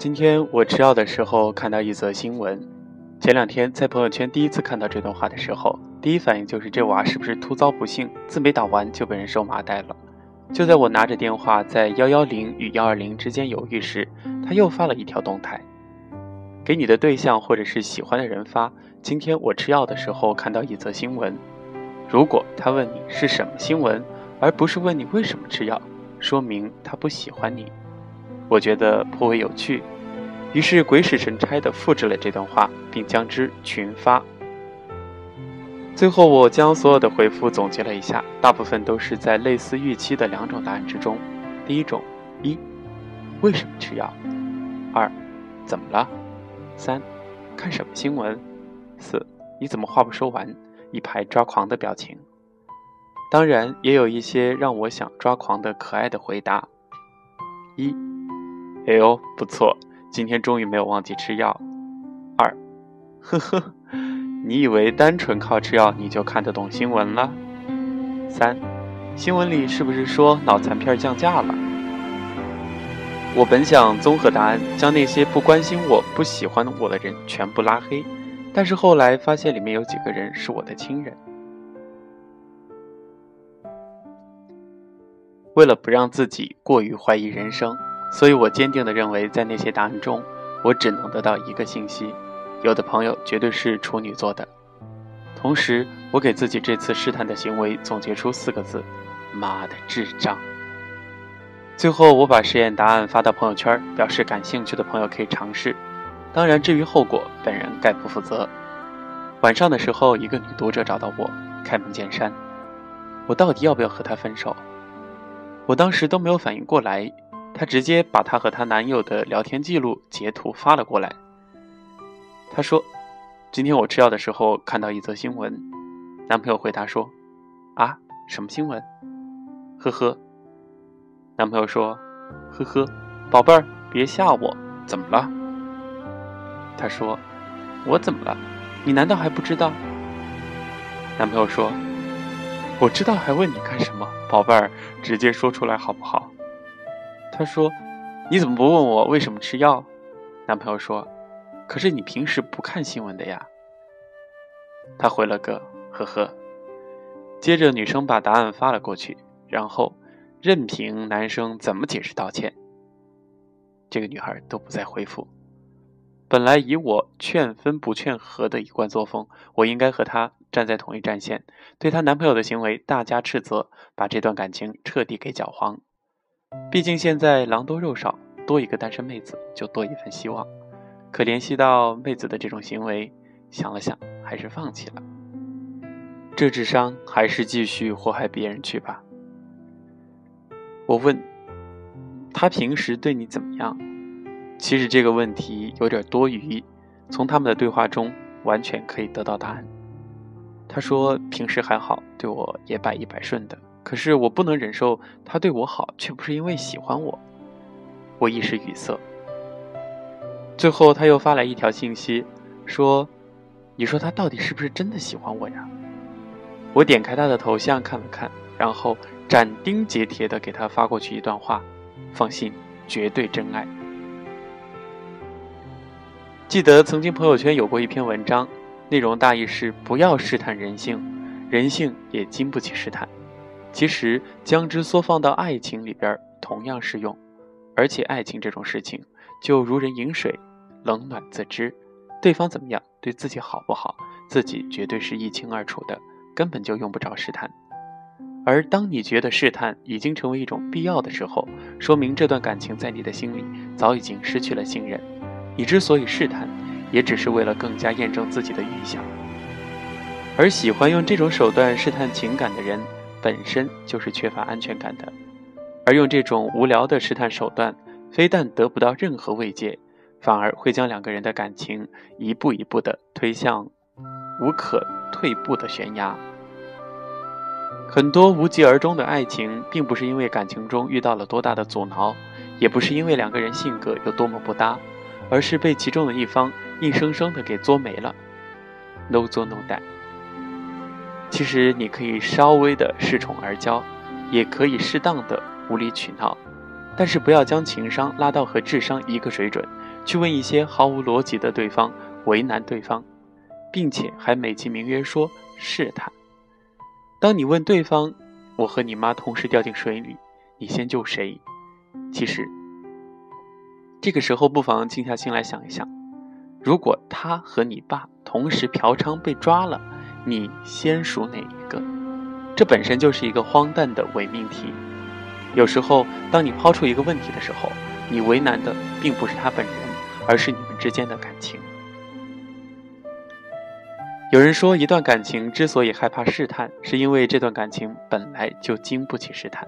今天我吃药的时候看到一则新闻。前两天在朋友圈第一次看到这段话的时候，第一反应就是这娃是不是突遭不幸，字没打完就被人收麻袋了？就在我拿着电话在幺幺零与幺二零之间犹豫时，他又发了一条动态，给你的对象或者是喜欢的人发。今天我吃药的时候看到一则新闻。如果他问你是什么新闻，而不是问你为什么吃药，说明他不喜欢你。我觉得颇为有趣，于是鬼使神差地复制了这段话，并将之群发。最后，我将所有的回复总结了一下，大部分都是在类似预期的两种答案之中。第一种，一，为什么吃药？二，怎么了？三，看什么新闻？四，你怎么话不说完？一排抓狂的表情。当然，也有一些让我想抓狂的可爱的回答。一。哎呦，不错，今天终于没有忘记吃药。二，呵呵，你以为单纯靠吃药你就看得懂新闻了？三，新闻里是不是说脑残片降价了？我本想综合答案，将那些不关心我不喜欢我的人全部拉黑，但是后来发现里面有几个人是我的亲人。为了不让自己过于怀疑人生。所以我坚定地认为，在那些答案中，我只能得到一个信息：有的朋友绝对是处女座的。同时，我给自己这次试探的行为总结出四个字：妈的智障。最后，我把实验答案发到朋友圈，表示感兴趣的朋友可以尝试。当然，至于后果，本人概不负责。晚上的时候，一个女读者找到我，开门见山：我到底要不要和她分手？我当时都没有反应过来。她直接把她和她男友的聊天记录截图发了过来。她说：“今天我吃药的时候看到一则新闻。”男朋友回答说：“啊，什么新闻？”呵呵。男朋友说：“呵呵，宝贝儿，别吓我，怎么了？”她说：“我怎么了？你难道还不知道？”男朋友说：“我知道，还问你干什么？宝贝儿，直接说出来好不好？”她说：“你怎么不问我为什么吃药？”男朋友说：“可是你平时不看新闻的呀。”她回了个“呵呵”。接着女生把答案发了过去，然后任凭男生怎么解释道歉，这个女孩都不再回复。本来以我劝分不劝和的一贯作风，我应该和她站在同一战线，对她男朋友的行为大加斥责，把这段感情彻底给搅黄。毕竟现在狼多肉少，多一个单身妹子就多一份希望。可联系到妹子的这种行为，想了想，还是放弃了。这智商还是继续祸害别人去吧。我问他平时对你怎么样？其实这个问题有点多余，从他们的对话中完全可以得到答案。他说平时还好，对我也百依百顺的。可是我不能忍受他对我好，却不是因为喜欢我。我一时语塞。最后他又发来一条信息，说：“你说他到底是不是真的喜欢我呀？”我点开他的头像看了看，然后斩钉截铁地给他发过去一段话：“放心，绝对真爱。”记得曾经朋友圈有过一篇文章，内容大意是：不要试探人性，人性也经不起试探。其实将之缩放到爱情里边同样适用，而且爱情这种事情就如人饮水，冷暖自知，对方怎么样，对自己好不好，自己绝对是一清二楚的，根本就用不着试探。而当你觉得试探已经成为一种必要的时候，说明这段感情在你的心里早已经失去了信任。你之所以试探，也只是为了更加验证自己的预想。而喜欢用这种手段试探情感的人。本身就是缺乏安全感的，而用这种无聊的试探手段，非但得不到任何慰藉，反而会将两个人的感情一步一步的推向无可退步的悬崖。很多无疾而终的爱情，并不是因为感情中遇到了多大的阻挠，也不是因为两个人性格有多么不搭，而是被其中的一方硬生生的给作没了。No 作 No die。其实你可以稍微的恃宠而骄，也可以适当的无理取闹，但是不要将情商拉到和智商一个水准，去问一些毫无逻辑的对方，为难对方，并且还美其名曰说试探。当你问对方：“我和你妈同时掉进水里，你先救谁？”其实，这个时候不妨静下心来想一想：如果他和你爸同时嫖娼被抓了，你先赎哪一个？这本身就是一个荒诞的伪命题。有时候，当你抛出一个问题的时候，你为难的并不是他本人，而是你们之间的感情。有人说，一段感情之所以害怕试探，是因为这段感情本来就经不起试探。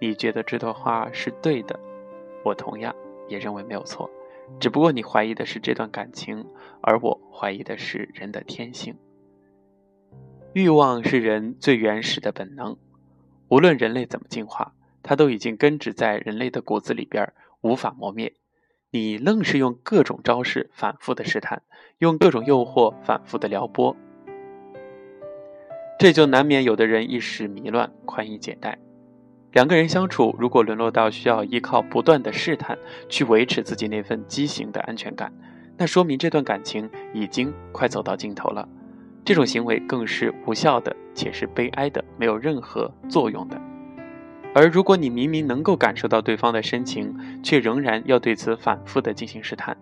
你觉得这段话是对的，我同样也认为没有错。只不过你怀疑的是这段感情，而我怀疑的是人的天性。欲望是人最原始的本能，无论人类怎么进化，它都已经根植在人类的骨子里边，无法磨灭。你愣是用各种招式反复的试探，用各种诱惑反复的撩拨，这就难免有的人一时迷乱，宽衣解带。两个人相处，如果沦落到需要依靠不断的试探去维持自己那份畸形的安全感，那说明这段感情已经快走到尽头了。这种行为更是无效的，且是悲哀的，没有任何作用的。而如果你明明能够感受到对方的深情，却仍然要对此反复的进行试探，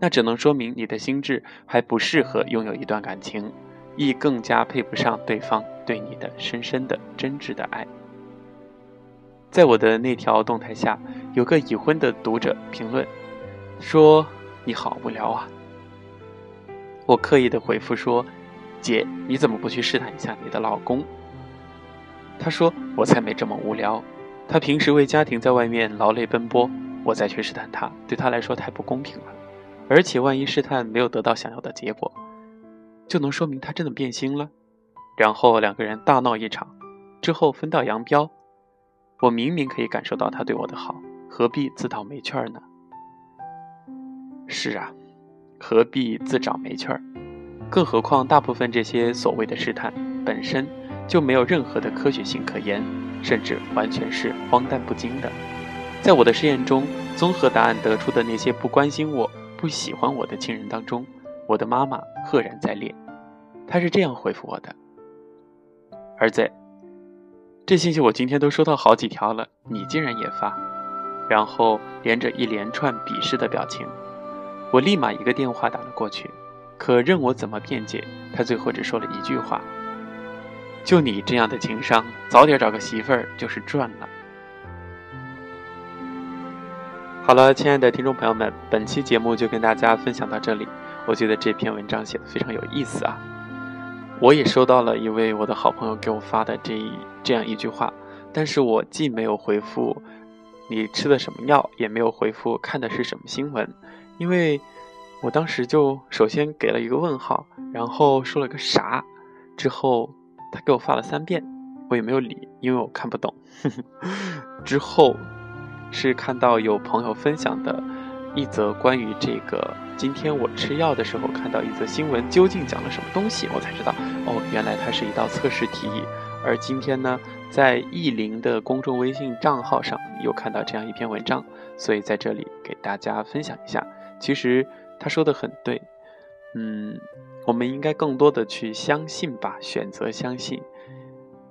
那只能说明你的心智还不适合拥有一段感情，亦更加配不上对方对你的深深的真挚的爱。在我的那条动态下，有个已婚的读者评论说：“你好无聊啊。”我刻意的回复说：“姐，你怎么不去试探一下你的老公？”他说：“我才没这么无聊。”他平时为家庭在外面劳累奔波，我再去试探他，对他来说太不公平了。而且万一试探没有得到想要的结果，就能说明他真的变心了。然后两个人大闹一场，之后分道扬镳。我明明可以感受到他对我的好，何必自讨没趣儿呢？是啊，何必自找没趣儿？更何况大部分这些所谓的试探本身就没有任何的科学性可言。甚至完全是荒诞不经的。在我的试验中，综合答案得出的那些不关心我、不喜欢我的亲人当中，我的妈妈赫然在列。她是这样回复我的：“儿子，这信息我今天都收到好几条了，你竟然也发？”然后连着一连串鄙视的表情。我立马一个电话打了过去，可任我怎么辩解，他最后只说了一句话。就你这样的情商，早点找个媳妇儿就是赚了。好了，亲爱的听众朋友们，本期节目就跟大家分享到这里。我觉得这篇文章写的非常有意思啊！我也收到了一位我的好朋友给我发的这一这样一句话，但是我既没有回复你吃的什么药，也没有回复看的是什么新闻，因为我当时就首先给了一个问号，然后说了个啥，之后。他给我发了三遍，我也没有理，因为我看不懂。之后是看到有朋友分享的一则关于这个今天我吃药的时候看到一则新闻，究竟讲了什么东西，我才知道哦，原来它是一道测试题。而今天呢，在意林的公众微信账号上又看到这样一篇文章，所以在这里给大家分享一下。其实他说的很对，嗯。我们应该更多的去相信吧，选择相信，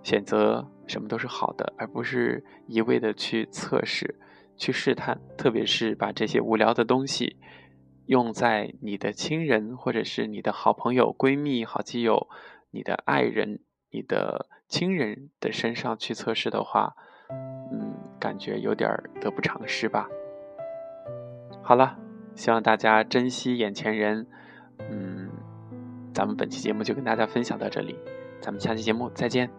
选择什么都是好的，而不是一味的去测试、去试探。特别是把这些无聊的东西用在你的亲人，或者是你的好朋友、闺蜜、好基友、你的爱人、你的亲人的身上去测试的话，嗯，感觉有点得不偿失吧。好了，希望大家珍惜眼前人，嗯。咱们本期节目就跟大家分享到这里，咱们下期节目再见。